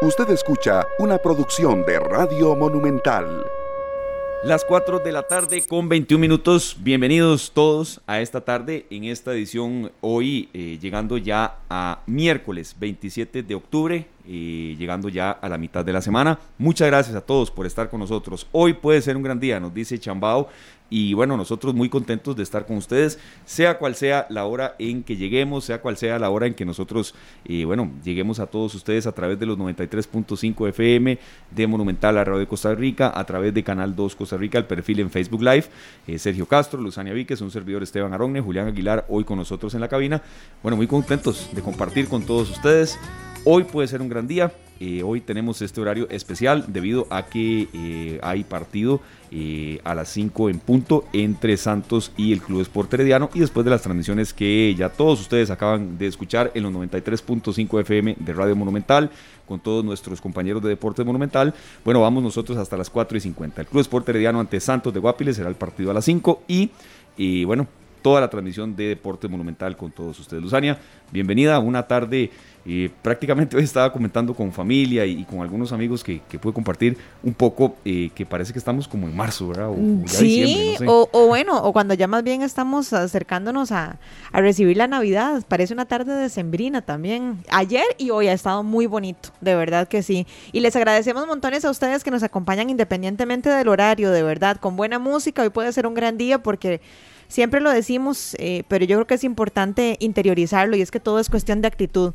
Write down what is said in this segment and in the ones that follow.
Usted escucha una producción de Radio Monumental. Las 4 de la tarde con 21 minutos. Bienvenidos todos a esta tarde en esta edición hoy eh, llegando ya a miércoles 27 de octubre, eh, llegando ya a la mitad de la semana. Muchas gracias a todos por estar con nosotros. Hoy puede ser un gran día, nos dice Chambao y bueno, nosotros muy contentos de estar con ustedes, sea cual sea la hora en que lleguemos, sea cual sea la hora en que nosotros, eh, bueno, lleguemos a todos ustedes a través de los 93.5 FM de Monumental a Radio de Costa Rica, a través de Canal 2 Costa Rica, el perfil en Facebook Live. Eh, Sergio Castro, Luzania Víquez, un servidor Esteban Aronne, Julián Aguilar, hoy con nosotros en la cabina. Bueno, muy contentos de compartir con todos ustedes. Hoy puede ser un gran día. Eh, hoy tenemos este horario especial debido a que hay partido eh, a las 5 en punto entre Santos y el Club Sport Herediano y después de las transmisiones que ya todos ustedes acaban de escuchar en los 93.5 FM de Radio Monumental con todos nuestros compañeros de Deportes Monumental. Bueno, vamos nosotros hasta las 4 y 50. El Club Sport Herediano ante Santos de Guapiles será el partido a las 5 y, y bueno, toda la transmisión de Deportes Monumental con todos ustedes. Luzania, bienvenida a una tarde eh, prácticamente hoy estaba comentando con familia y, con algunos amigos que, que pude compartir un poco eh, que parece que estamos como en marzo, ¿verdad? O, sí, o, bueno, o cuando ya más bien estamos acercándonos a, a, recibir la Navidad. Parece una tarde de sembrina también. Ayer y hoy ha estado muy bonito, de verdad que sí. Y les agradecemos montones a ustedes que nos acompañan independientemente del horario, de verdad, con buena música. Hoy puede ser un gran día porque siempre lo decimos, eh, pero yo creo que es importante interiorizarlo y es que todo es cuestión de actitud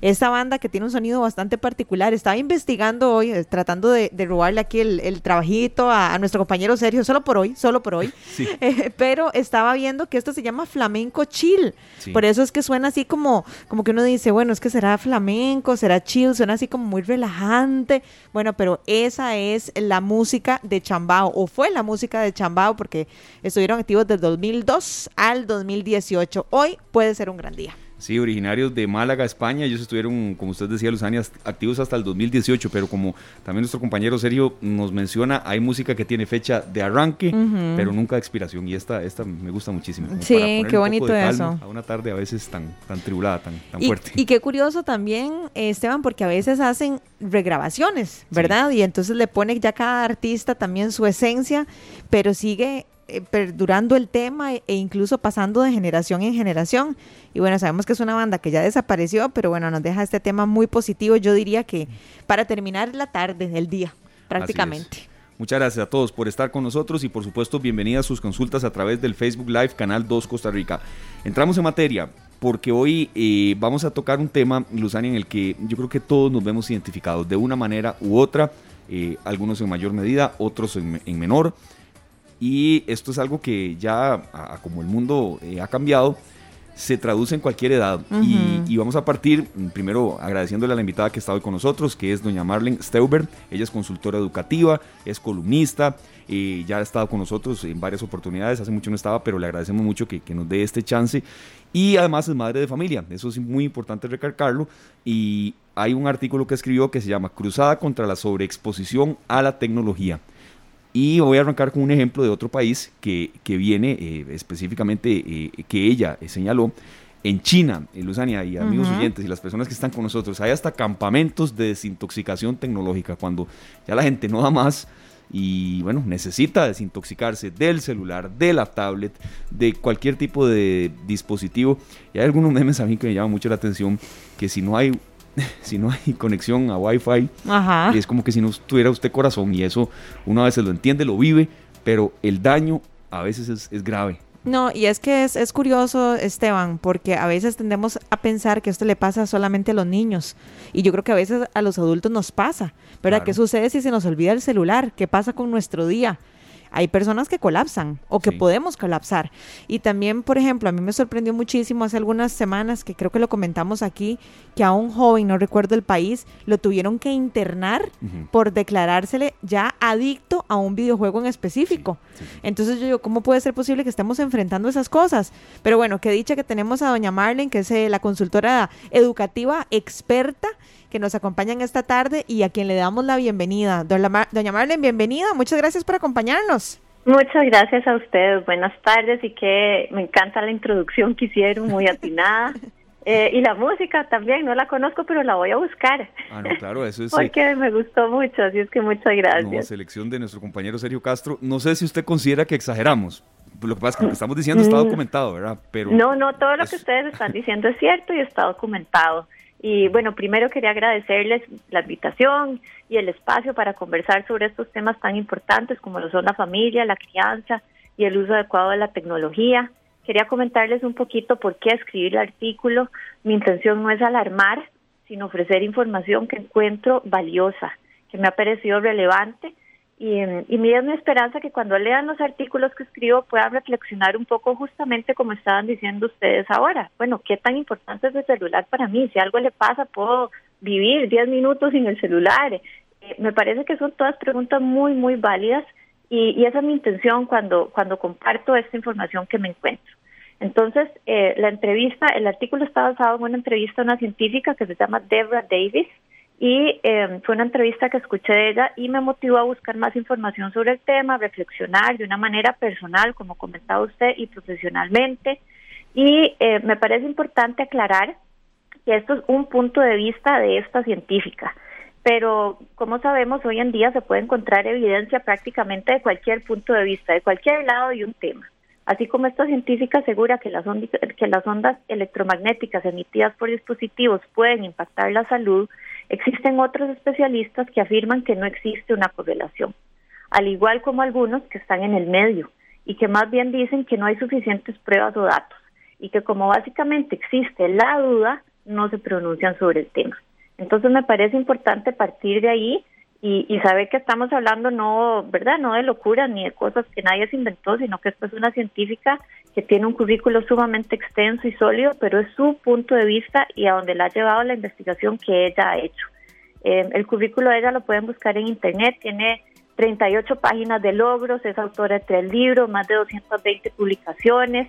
esta banda que tiene un sonido bastante particular. Estaba investigando hoy, eh, tratando de, robarle aquí el, trabajito a, nuestro compañero Sergio, solo por hoy, solo por hoy. Eh, pero estaba viendo que esto se llama flamenco chill. Por eso es que suena así como, como que uno dice, bueno, es que será flamenco, será chill, suena así como muy relajante. Bueno, pero esa es la música de Chambao, o fue la música de Chambao, porque estuvieron activos del 2002 al 2018. Hoy puede ser un gran día. Sí, originarios de Málaga, España. Ellos estuvieron, como usted decía, Luzania, activos hasta el 2018, pero como también nuestro compañero Sergio nos menciona, hay música que tiene fecha de arranque, pero nunca de expiración. Y esta, esta me gusta muchísimo. Sí, qué bonito eso. A una tarde a veces tan, tan tribulada, tan, tan fuerte. Y qué curioso también, Esteban, porque a veces hacen regrabaciones, ¿verdad? Y entonces le pone ya cada artista también su esencia, pero sigue eh, perdurando el tema e incluso pasando de generación en generación. Y bueno, sabemos que es una banda que ya desapareció, pero bueno, nos deja este tema muy positivo. Yo diría que para terminar la tarde, el día, prácticamente. Muchas gracias a todos por estar con nosotros y por supuesto bienvenidas a sus consultas a través del Facebook Live Canal 2 Costa Rica. Entramos en materia porque hoy eh, vamos a tocar un tema, Luzania, en el que yo creo que todos nos vemos identificados de una manera u otra, eh, algunos en mayor medida, otros en menor. Y esto es algo que ya, como el mundo eh, ha cambiado, se traduce en cualquier edad. y, vamos a partir mm, primero agradeciéndole a la invitada que está hoy con nosotros, que es doña Marlene Steuber. Ella es consultora educativa, es columnista, y ya ha estado con nosotros en varias oportunidades. Hace mucho no estaba, pero le agradecemos mucho que, que nos dé este chance. Y además es madre de familia, eso es muy importante recalcarlo. Y hay un artículo que escribió que se llama Cruzada contra la sobreexposición a la tecnología. Y voy a arrancar con un ejemplo de otro país que, que viene eh, específicamente, eh, que ella señaló. En China, en Luzania y amigos oyentes y las personas que están con nosotros, hay hasta campamentos de desintoxicación tecnológica, cuando ya la gente no da más y bueno, necesita desintoxicarse del celular, de la tablet, de cualquier tipo de dispositivo. Y hay algunos memes a mí que me llaman mucho la atención, que si no hay si no hay conexión a Wi-Fi, es como que si no tuviera usted corazón y eso uno a veces lo entiende, lo vive, pero el daño a veces es, grave. No, y es que es, curioso, Esteban, porque a veces tendemos a pensar que esto le pasa solamente a los niños. Y yo creo que a veces a los adultos nos pasa. ¿Verdad? ¿Qué sucede si se nos olvida el celular? ¿Qué pasa con nuestro día? Hay personas que colapsan o que podemos colapsar. Y también, por ejemplo, a mí me sorprendió muchísimo hace algunas semanas, que creo que lo comentamos aquí, que a un joven, no recuerdo el país, lo tuvieron que internar por declarársele ya adicto a un videojuego en específico. Entonces yo digo, ¿cómo puede ser posible que estemos enfrentando esas cosas? Pero bueno, qué dicha que tenemos a doña Marlene, que es eh, la consultora educativa experta que nos acompañan esta tarde y a quien le damos la bienvenida. Doña, Marlene, bienvenida. Muchas gracias por acompañarnos. Muchas gracias a ustedes. Buenas tardes y que me encanta la introducción que hicieron, muy atinada. Eh, y la música también, no la conozco, pero la voy a buscar. Ah, no, claro, eso es. Porque me gustó mucho, así es que muchas gracias. No, selección de nuestro compañero Sergio Castro. No sé si usted considera que exageramos. Lo que pasa es que lo que estamos diciendo está mm. documentado, ¿verdad? Pero no, no, todo lo que ustedes están diciendo es cierto y está documentado. Y bueno, primero quería agradecerles la invitación y el espacio para conversar sobre estos temas tan importantes como lo son la familia, la crianza y el uso adecuado de la tecnología. Quería comentarles un poquito por qué escribir el artículo. Mi intención no es alarmar, sino ofrecer información que encuentro valiosa, que me ha parecido relevante y, y mi es mi esperanza que cuando lean los artículos que escribo puedan reflexionar un poco justamente como estaban diciendo ustedes ahora. Bueno, ¿qué tan importante es el celular para mí? Si algo le pasa, puedo vivir 10 minutos sin el celular. Eh, me parece que son todas preguntas muy, muy válidas y, y, esa es mi intención cuando, cuando comparto esta información que me encuentro. Entonces, eh, la entrevista, el artículo está basado en una entrevista a una científica que se llama Deborah Davis y eh, fue una entrevista que escuché de ella y me motivó a buscar más información sobre el tema, reflexionar de una manera personal, como comentaba usted, y profesionalmente. Y eh, me parece importante aclarar que esto es un punto de vista de esta científica, pero como sabemos, hoy en día se puede encontrar evidencia prácticamente de cualquier punto de vista, de cualquier lado de un tema. Así como esta científica asegura que las, que las ondas electromagnéticas emitidas por dispositivos pueden impactar la salud, existen otros especialistas que afirman que no existe una correlación, al igual como algunos que están en el medio y que más bien dicen que no hay suficientes pruebas o datos y que como básicamente existe la duda, no se pronuncian sobre el tema. Entonces me parece importante partir de ahí y, y, saber que estamos hablando no, ¿verdad? No de locura ni de cosas que nadie se inventó, sino que esta es una científica que tiene un currículo sumamente extenso y sólido, pero es su punto de vista y a donde la ha llevado la investigación que ella ha hecho. Eh, el currículo de ella lo pueden buscar en internet, tiene 38 páginas de logros, es autora de tres libros, más de 220 publicaciones,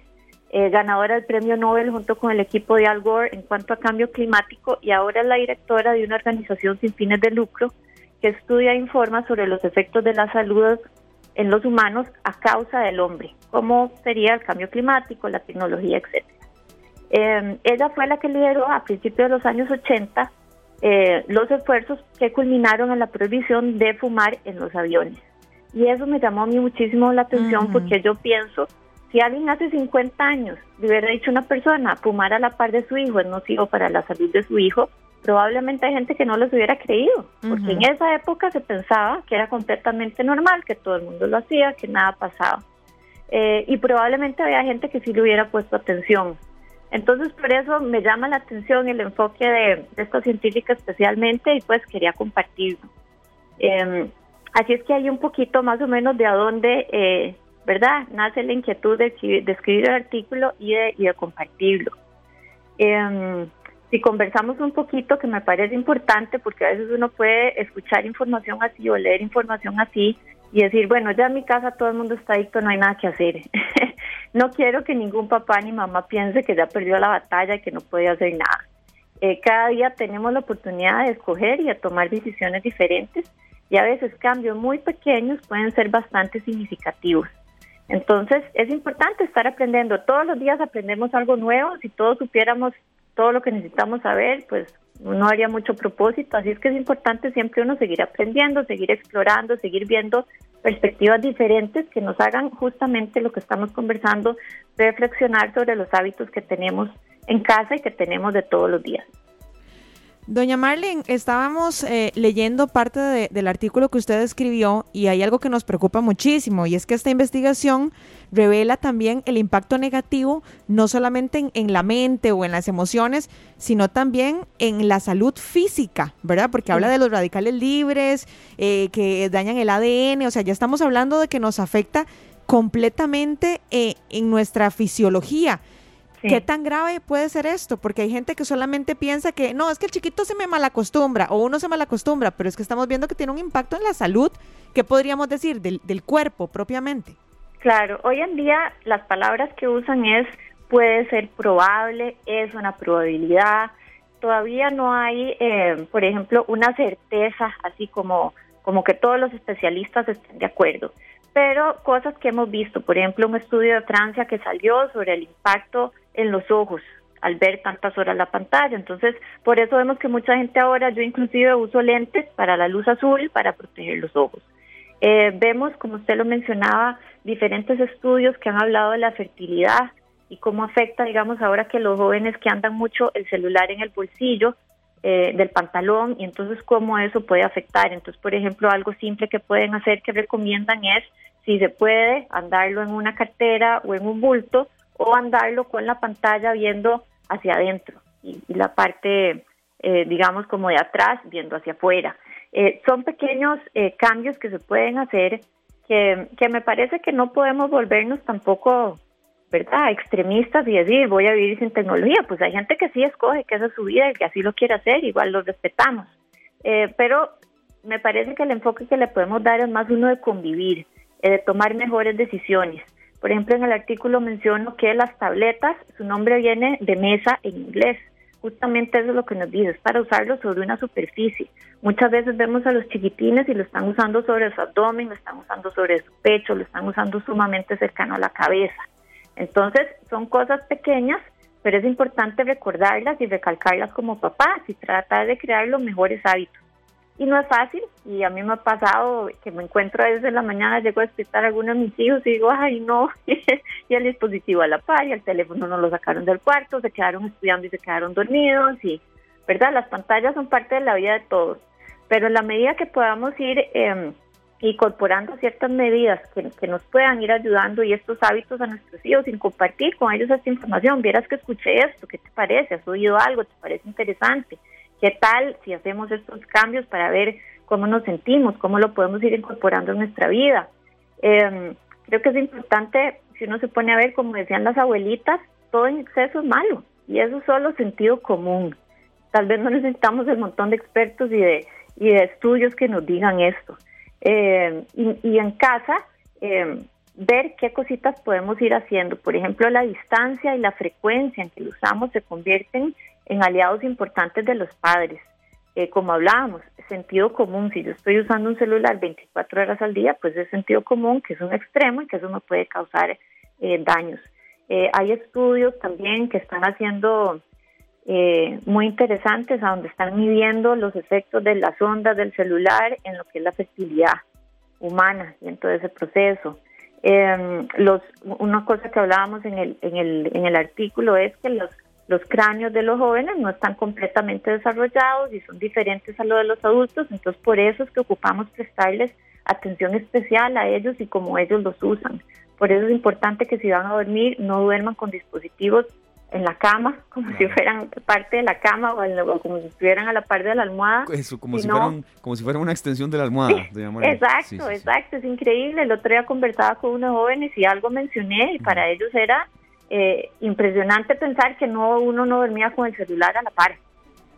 eh, ganadora del premio Nobel junto con el equipo de Al Gore en cuanto a cambio climático y ahora es la directora de una organización sin fines de lucro que estudia e informa sobre los efectos de la salud en los humanos a causa del hombre, cómo sería el cambio climático, la tecnología, etc. Eh, ella fue la que lideró a principios de los años 80 eh, los esfuerzos que culminaron en la prohibición de fumar en los aviones. Y eso me llamó a mí muchísimo la atención porque yo pienso, si alguien hace 50 años le hubiera dicho a una persona fumar a la par de su hijo es nocivo para la salud de su hijo, probablemente hay gente que no los hubiera creído, porque en esa época se pensaba que era completamente normal, que todo el mundo lo hacía, que nada pasaba. Eh, y probablemente había gente que sí le hubiera puesto atención. Entonces, por eso me llama la atención el enfoque de, esta científica especialmente y pues quería compartirlo. Em, así es que hay un poquito más o menos de a dónde, eh, ¿verdad? Nace la inquietud de, escribir el artículo y de, y de compartirlo. Eh, si conversamos un poquito, que me parece importante, porque a veces uno puede escuchar información así o leer información así y decir, bueno, ya en mi casa todo el mundo está adicto, no hay nada que hacer. no quiero que ningún papá ni mamá piense que ya perdió la batalla y que no puede hacer nada. Eh, cada día tenemos la oportunidad de escoger y de tomar decisiones diferentes y a veces cambios muy pequeños pueden ser bastante significativos. Entonces es importante estar aprendiendo. Todos los días aprendemos algo nuevo. Si todos supiéramos todo lo que necesitamos saber, pues no haría mucho propósito. Así es que es importante siempre uno seguir aprendiendo, seguir explorando, seguir viendo perspectivas diferentes que nos hagan justamente lo que estamos conversando, reflexionar sobre los hábitos que tenemos en casa y que tenemos de todos los días. Doña Marlene, estábamos eh, leyendo parte del artículo que usted escribió y hay algo que nos preocupa muchísimo y es que esta investigación revela también el impacto negativo no solamente en, la mente o en las emociones, sino también en la salud física, ¿verdad? Porque habla de los radicales libres, eh, que dañan el ADN, o sea, ya estamos hablando de que nos afecta completamente eh, en nuestra fisiología. ¿Qué tan grave puede ser esto? Porque hay gente que solamente piensa que no, es que el chiquito se me malacostumbra o uno se malacostumbra, pero es que estamos viendo que tiene un impacto en la salud, ¿qué podríamos decir? Del, del cuerpo propiamente. Claro, hoy en día las palabras que usan es puede ser probable, es una probabilidad. Todavía no hay, eh, por ejemplo, una certeza así como, como que todos los especialistas estén de acuerdo pero cosas que hemos visto, por ejemplo, un estudio de Francia que salió sobre el impacto en los ojos al ver tantas horas la pantalla. Entonces, por eso vemos que mucha gente ahora, yo inclusive uso lentes para la luz azul para proteger los ojos. Eh, vemos, como usted lo mencionaba, diferentes estudios que han hablado de la fertilidad y cómo afecta, digamos, ahora que los jóvenes que andan mucho el celular en el bolsillo eh, del pantalón y entonces cómo eso puede afectar. Entonces, por ejemplo, algo simple que pueden hacer que recomiendan es, si se puede, andarlo en una cartera o en un bulto o andarlo con la pantalla viendo hacia adentro y, la parte, eh, digamos, como de atrás viendo hacia afuera. Eh, son pequeños eh, cambios que se pueden hacer que, que me parece que no podemos volvernos tampoco ¿verdad? extremistas y decir voy a vivir sin tecnología. Pues hay gente que sí escoge que esa es su vida y que así lo quiere hacer, igual lo respetamos. pero me parece que el enfoque que le podemos dar es más uno de convivir, de tomar mejores decisiones. Por ejemplo, en el artículo menciono que las tabletas, su nombre viene de mesa en inglés. Justamente eso es lo que nos dice, es para usarlo sobre una superficie. Muchas veces vemos a los chiquitines y lo están usando sobre su abdomen, lo están usando sobre su pecho, lo están usando sumamente cercano a la cabeza. Entonces, son cosas pequeñas, pero es importante recordarlas y recalcarlas como papás y tratar de crear los mejores hábitos y no es fácil y a mí me ha pasado que me encuentro a veces en la mañana, llego a despertar a algunos de mis hijos y digo, ay no, y el dispositivo a la par y el teléfono no lo sacaron del cuarto, se quedaron estudiando y se quedaron dormidos y, ¿verdad? Las pantallas son parte de la vida de todos, pero en la medida que podamos ir eh, incorporando ciertas medidas que, que, nos puedan ir ayudando y estos hábitos a nuestros hijos sin compartir con ellos esta información, vieras que escuché esto, ¿qué te parece? ¿Has oído algo? ¿Te parece interesante? ¿Qué tal si hacemos estos cambios para ver cómo nos sentimos, cómo lo podemos ir incorporando en nuestra vida? Em, creo que es importante, si uno se pone a ver, como decían las abuelitas, todo en exceso es malo y eso es solo sentido común. Tal vez no necesitamos el montón de expertos y de, y de estudios que nos digan esto. Em, y, en casa, em, ver qué cositas podemos ir haciendo. Por ejemplo, la distancia y la frecuencia en que lo usamos se convierten en aliados importantes de los padres. Eh, como hablábamos, sentido común, si yo estoy usando un celular 24 horas al día, pues es sentido común que es un extremo y que eso me puede causar eh, daños. Eh, hay estudios también que están haciendo muy interesantes, a donde están midiendo los efectos de las ondas del celular en lo que es la fertilidad humana y en todo ese proceso. los, una cosa que hablábamos en el, en, el, en el artículo es que los los cráneos de los jóvenes no están completamente desarrollados y son diferentes a los de los adultos, entonces por eso es que ocupamos prestarles atención especial a ellos y como ellos los usan. Por eso es importante que si van a dormir no duerman con dispositivos en la cama, como si fueran parte de la cama o, como si estuvieran a la par de la almohada. Eso, como, si, fueran, como si fuera una extensión de la almohada. exacto, exacto, es increíble. El otro día conversaba con unos jóvenes y algo mencioné y para ellos era eh, impresionante pensar que no uno no dormía con el celular a la par,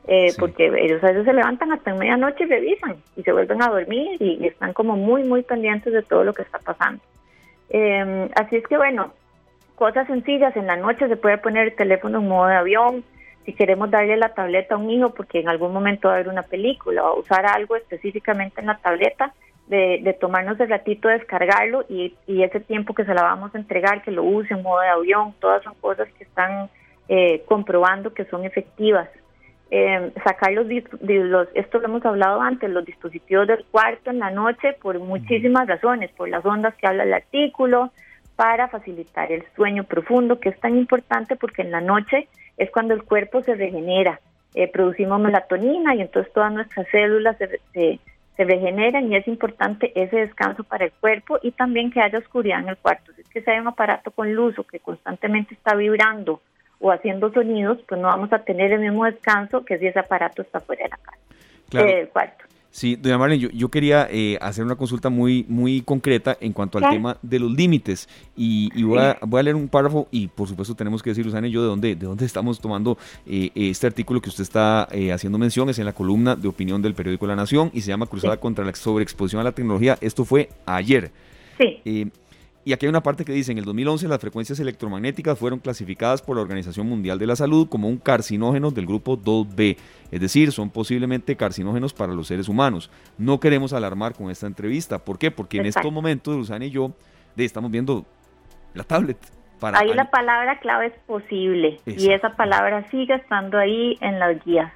eh, porque ellos a veces se levantan hasta en medianoche y revisan y se vuelven a dormir y, están como muy, muy pendientes de todo lo que está pasando. Em, así es que bueno, cosas sencillas, en la noche se puede poner el teléfono en modo de avión, si queremos darle la tableta a un hijo porque en algún momento va a haber una película o usar algo específicamente en la tableta, de, tomarnos el ratito de descargarlo y, ese tiempo que se la vamos a entregar, que lo use en modo de avión, todas son cosas que están eh, comprobando que son efectivas. Eh, sacar los, los, esto lo hemos hablado antes, los dispositivos del cuarto en la noche por muchísimas razones, por las ondas que habla el artículo, para facilitar el sueño profundo, que es tan importante porque en la noche es cuando el cuerpo se regenera, eh, producimos melatonina y entonces todas nuestras células se, se regeneran y es importante ese descanso para el cuerpo y también que haya oscuridad en el cuarto. Si es que si hay un aparato con luz o que constantemente está vibrando o haciendo sonidos, pues no vamos a tener el mismo descanso que si ese aparato está fuera de la casa, del cuarto. Sí, doña Marlene, yo, quería eh, hacer una consulta muy, muy concreta en cuanto al tema de los límites y, voy, a, leer un párrafo y por supuesto tenemos que decir, Susana y yo, de dónde, de dónde estamos tomando eh, este artículo que usted está eh, haciendo mención, es en la columna de opinión del periódico La Nación y se llama Cruzada contra la sobreexposición a la tecnología. Esto fue ayer. Sí. Y aquí hay una parte que dice, en el 2011 las frecuencias electromagnéticas fueron clasificadas por la Organización Mundial de la Salud como un carcinógeno del grupo 2B, es decir, son posiblemente carcinógenos para los seres humanos. No queremos alarmar con esta entrevista. ¿Por qué? Porque en estos momentos, Luzana y yo estamos viendo la tablet ahí la palabra clave es posible y esa palabra sigue estando ahí en las guías.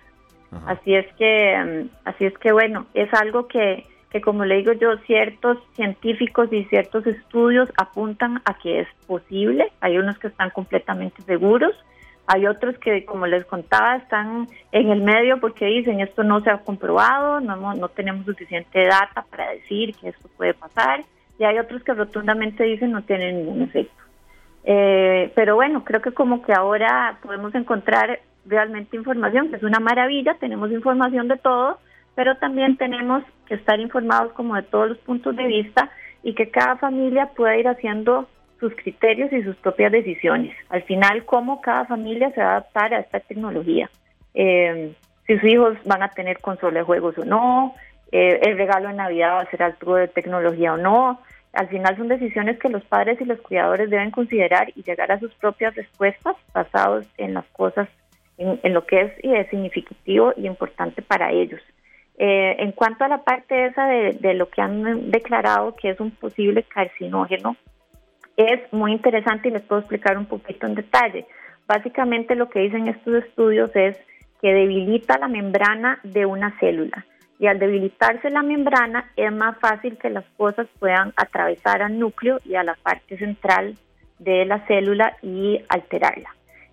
Así es que, mm, así es que bueno, es algo que, que como le digo yo, ciertos científicos y ciertos estudios apuntan a que es posible. Hay unos que están completamente seguros, hay otros que, como les contaba, están en el medio porque dicen esto no se ha comprobado, no, no tenemos suficiente data para decir que esto puede pasar, y hay otros que rotundamente dicen no tienen ningún efecto. Eh, pero bueno, creo que como que ahora podemos encontrar realmente información, que es una maravilla, tenemos información de todo, pero también tenemos que estar informados como de todos los puntos de vista y que cada familia pueda ir haciendo sus criterios y sus propias decisiones. Al final, cómo cada familia se va a adaptar a esta tecnología. Eh, si sus hijos van a tener consola de juegos o no, eh, el regalo de Navidad va a ser algo de tecnología o no, al final son decisiones que los padres y los cuidadores deben considerar y llegar a sus propias respuestas basados en las cosas, en, lo que es, y es significativo y importante para ellos. Eh, en cuanto a la parte esa de, lo que han declarado que es un posible carcinógeno, es muy interesante y les puedo explicar un poquito en detalle. Básicamente lo que dicen estos estudios es que debilita la membrana de una célula y al debilitarse la membrana es más fácil que las cosas puedan atravesar al núcleo y a la parte central de la célula y alterarla.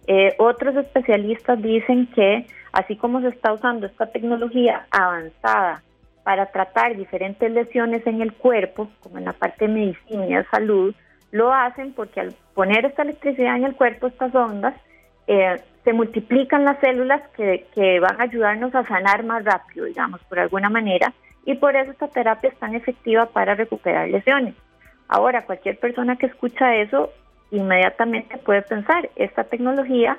Eh, otros especialistas dicen que así como se está usando esta tecnología avanzada para tratar diferentes lesiones en el cuerpo, como en la parte de medicina y de salud, lo hacen porque al poner esta electricidad en el cuerpo, estas ondas, eh, se multiplican las células que, que, van a ayudarnos a sanar más rápido, digamos, por alguna manera, y por eso esta terapia es tan efectiva para recuperar lesiones. Ahora, cualquier persona que escucha eso inmediatamente puede pensar, esta tecnología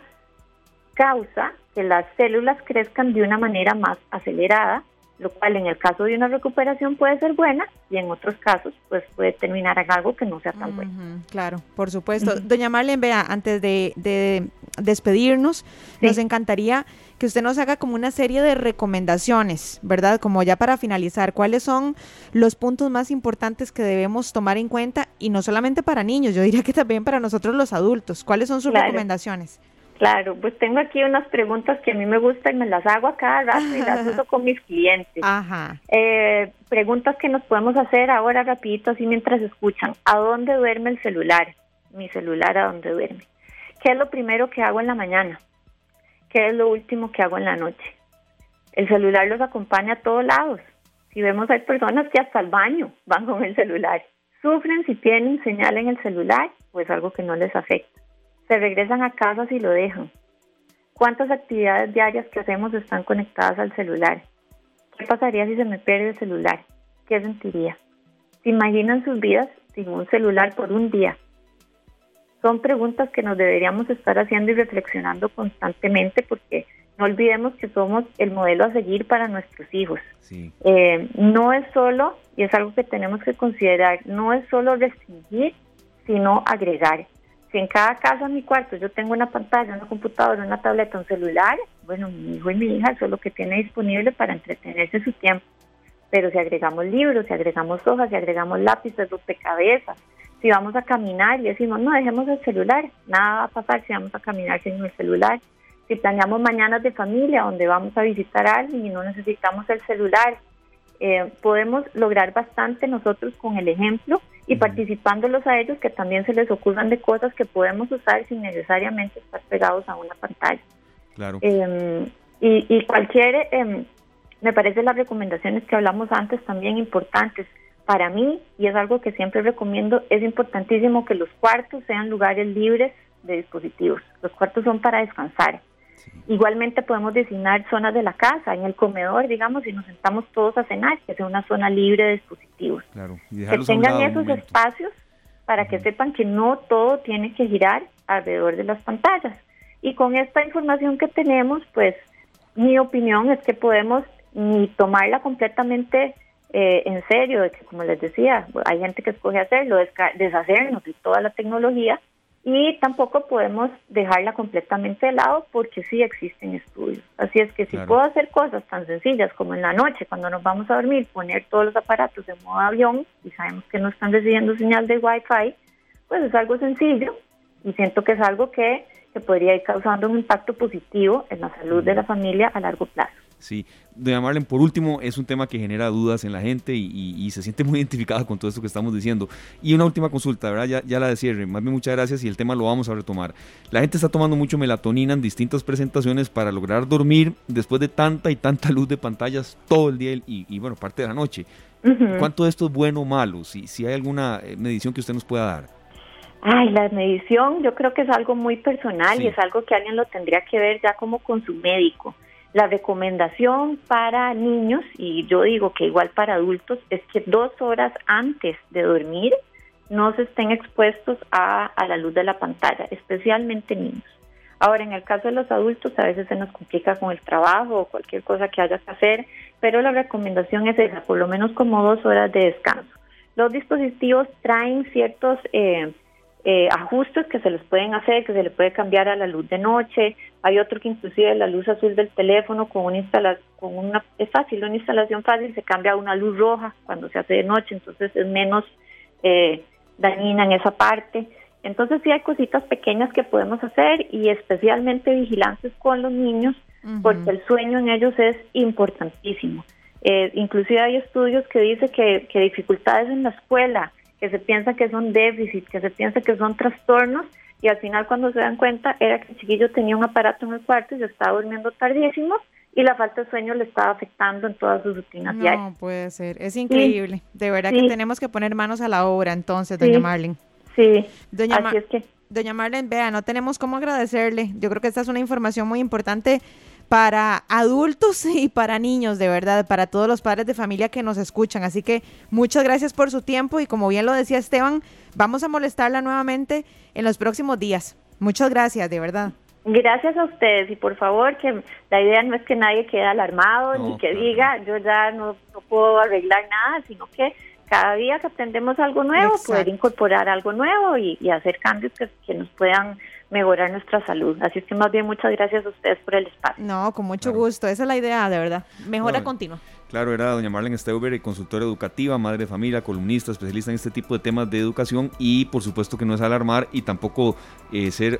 causa que las células crezcan de una manera más acelerada lo cual en el caso de una recuperación puede ser buena y en otros casos pues puede terminar en algo que no sea tan bueno. Claro, por supuesto. Doña Marlene, vea, antes de, despedirnos, nos encantaría que usted nos haga como una serie de recomendaciones, ¿verdad? Como ya para finalizar, ¿cuáles son los puntos más importantes que debemos tomar en cuenta? Y no solamente para niños, yo diría que también para nosotros los adultos. ¿Cuáles son sus recomendaciones? Claro, pues tengo aquí unas preguntas que a mí me gustan y me las hago a cada rato y las uso con mis clientes. Ajá. Eh, preguntas que nos podemos hacer ahora rapidito así mientras escuchan. ¿A dónde duerme el celular? Mi celular, ¿a dónde duerme? ¿Qué es lo primero que hago en la mañana? ¿Qué es lo último que hago en la noche? El celular los acompaña a todos lados. Si vemos hay personas que hasta el baño van con el celular. Sufren si tienen señal en el celular o es algo que no les afecta se regresan a casa si lo dejan. ¿Cuántas actividades diarias que hacemos están conectadas al celular? ¿Qué pasaría si se me pierde el celular? ¿Qué sentiría? ¿Se imaginan sus vidas sin un celular por un día? Son preguntas que nos deberíamos estar haciendo y reflexionando constantemente porque no olvidemos que somos el modelo a seguir para nuestros hijos. Eh, no es solo, y es algo que tenemos que considerar, no es solo restringir, sino agregar. Si en cada casa en mi cuarto yo tengo una pantalla, una computadora, una tableta, un celular, bueno, mi hijo y mi hija eso es lo que tiene disponible para entretenerse su tiempo. Pero si agregamos libros, si agregamos hojas, si agregamos lápices, rompecabezas, si vamos a caminar y decimos, no, dejemos el celular, nada va a pasar si vamos a caminar sin el celular. Si planeamos mañanas de familia donde vamos a visitar a alguien y no necesitamos el celular, eh, podemos lograr bastante nosotros con el ejemplo y participándolos a ellos que también se les ocurran de cosas que podemos usar sin necesariamente estar pegados a una pantalla. Claro. Em, y, cualquier, em, me parece las recomendaciones que hablamos antes también importantes. Para mí, y es algo que siempre recomiendo, es importantísimo que los cuartos sean lugares libres de dispositivos. Los cuartos son para descansar. Igualmente podemos designar zonas de la casa, en el comedor, digamos, y nos sentamos todos a cenar, que sea una zona libre de dispositivos. que tengan esos espacios para que sepan que no todo tiene que girar alrededor de las pantallas. Y con esta información que tenemos, pues mi opinión es que podemos ni tomarla completamente eh, en serio, de que como les decía, hay gente que escoge hacerlo, deshacernos de toda la tecnología, y tampoco podemos dejarla completamente de lado porque sí existen estudios. Así es que si puedo hacer cosas tan sencillas como en la noche, cuando nos vamos a dormir, poner todos los aparatos en modo avión y sabemos que no están recibiendo señal de Wi-Fi, pues es algo sencillo y siento que es algo que, que podría ir causando un impacto positivo en la salud de la familia a largo plazo. Sí, doña Marlene, por último, es un tema que genera dudas en la gente y, se siente muy identificada con todo esto que estamos diciendo. Y una última consulta, ¿verdad? Ya, ya la de cierre. Más bien, muchas gracias y el tema lo vamos a retomar. La gente está tomando mucho melatonina en distintas presentaciones para lograr dormir después de tanta y tanta luz de pantallas todo el día y, bueno, parte de la noche. ¿Cuánto de esto es bueno o malo? Si, si hay alguna eh, medición que usted nos pueda dar. Ay, la medición yo creo que es algo muy personal y es algo que alguien lo tendría que ver ya como con su médico. La recomendación para niños, y yo digo que igual para adultos, es que dos horas antes de dormir no se estén expuestos a, la luz de la pantalla, especialmente niños. Ahora, en el caso de los adultos, a veces se nos complica con el trabajo o cualquier cosa que haya que hacer, pero la recomendación es esa, por lo menos como dos horas de descanso. Los dispositivos traen ciertos eh, eh, ajustes que se les pueden hacer, que se le puede cambiar a la luz de noche. Hay otro que inclusive la luz azul del teléfono con una instalación, con una, es fácil, una instalación fácil, se cambia a una luz roja cuando se hace de noche, entonces es menos eh, dañina en esa parte. Entonces sí hay cositas pequeñas que podemos hacer y especialmente vigilantes con los niños, porque el sueño en ellos es importantísimo. Eh, inclusive hay estudios que dicen que, que dificultades en la escuela, que se piensa que son déficits, que se piensa que son trastornos y al final cuando se dan cuenta era que el chiquillo tenía un aparato en el cuarto y se estaba durmiendo tardísimo y la falta de sueño le estaba afectando en todas sus rutinas no, puede ser, es increíble. De verdad que tenemos que poner manos a la obra entonces, doña Marlene. Sí, doña así es que... Doña Marlene, vea, no tenemos cómo agradecerle. Yo creo que esta es una información muy importante para adultos y para niños, de verdad, para todos los padres de familia que nos escuchan. Así que muchas gracias por su tiempo y como bien lo decía Esteban, vamos a molestarla nuevamente en los próximos días. Muchas gracias, de verdad. Gracias a ustedes y por favor que la idea no es que nadie quede alarmado ni que diga yo ya no, puedo arreglar nada, sino que cada día que aprendemos algo nuevo, poder incorporar algo nuevo y, hacer cambios que, que nos puedan mejorar nuestra salud. Así es que más bien muchas gracias a ustedes por el espacio. No, con mucho gusto. Esa es la idea, de verdad. Mejora continua. Claro, era doña Marlene Steuber, consultora educativa, madre de familia, columnista, especialista en este tipo de temas de educación y por supuesto que no es alarmar y tampoco eh, ser,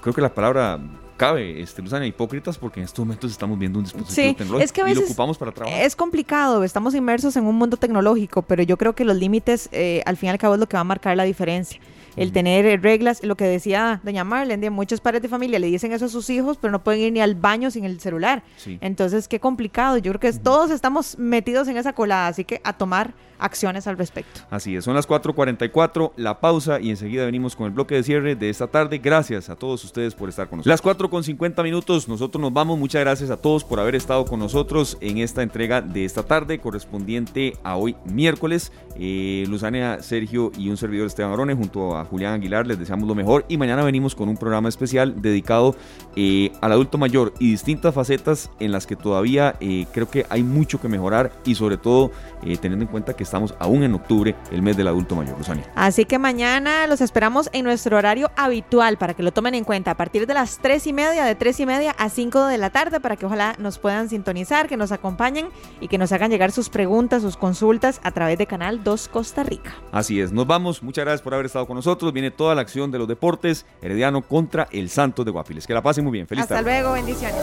creo que la palabra cabe, este, Luzania, hipócritas porque en estos momentos estamos viendo un dispositivo tecnológico es que a veces y lo ocupamos para trabajar. Es complicado, estamos inmersos en un mundo tecnológico, pero yo creo que los límites eh, al fin y al cabo es lo que va a marcar la diferencia el tener eh, reglas, lo que decía doña Marlene, muchos padres de familia le dicen eso a sus hijos, pero no pueden ir ni al baño sin el celular. Entonces, qué complicado. Yo creo que todos estamos metidos en esa colada, así que a tomar acciones al respecto. Así es, son las 4.44, la pausa y enseguida venimos con el bloque de cierre de esta tarde. Gracias a todos ustedes por estar con nosotros. Las 4.50 minutos, nosotros nos vamos. Muchas gracias a todos por haber estado con nosotros en esta entrega de esta tarde correspondiente a hoy miércoles. Eh, Luzania, Sergio y un servidor Esteban Arone junto a Julián Aguilar les deseamos lo mejor y mañana venimos con un programa especial dedicado eh, al adulto mayor y distintas facetas en las que todavía eh, creo que hay mucho que mejorar y sobre todo eh, teniendo en cuenta que estamos aún en octubre, el mes del adulto mayor, Rosania. Así que mañana los esperamos en nuestro horario habitual para que lo tomen en cuenta a partir de las 3 y media, de 3 y media a 5 de la tarde, para que ojalá nos puedan sintonizar, que nos acompañen y que nos hagan llegar sus preguntas, sus consultas a través de Canal 2 Costa Rica. Así es, nos vamos. Muchas gracias por haber estado con nosotros. Viene toda la acción de los deportes, Herediano contra el Santos de Guapiles. Que la pasen muy bien. Feliz Hasta luego, bendiciones.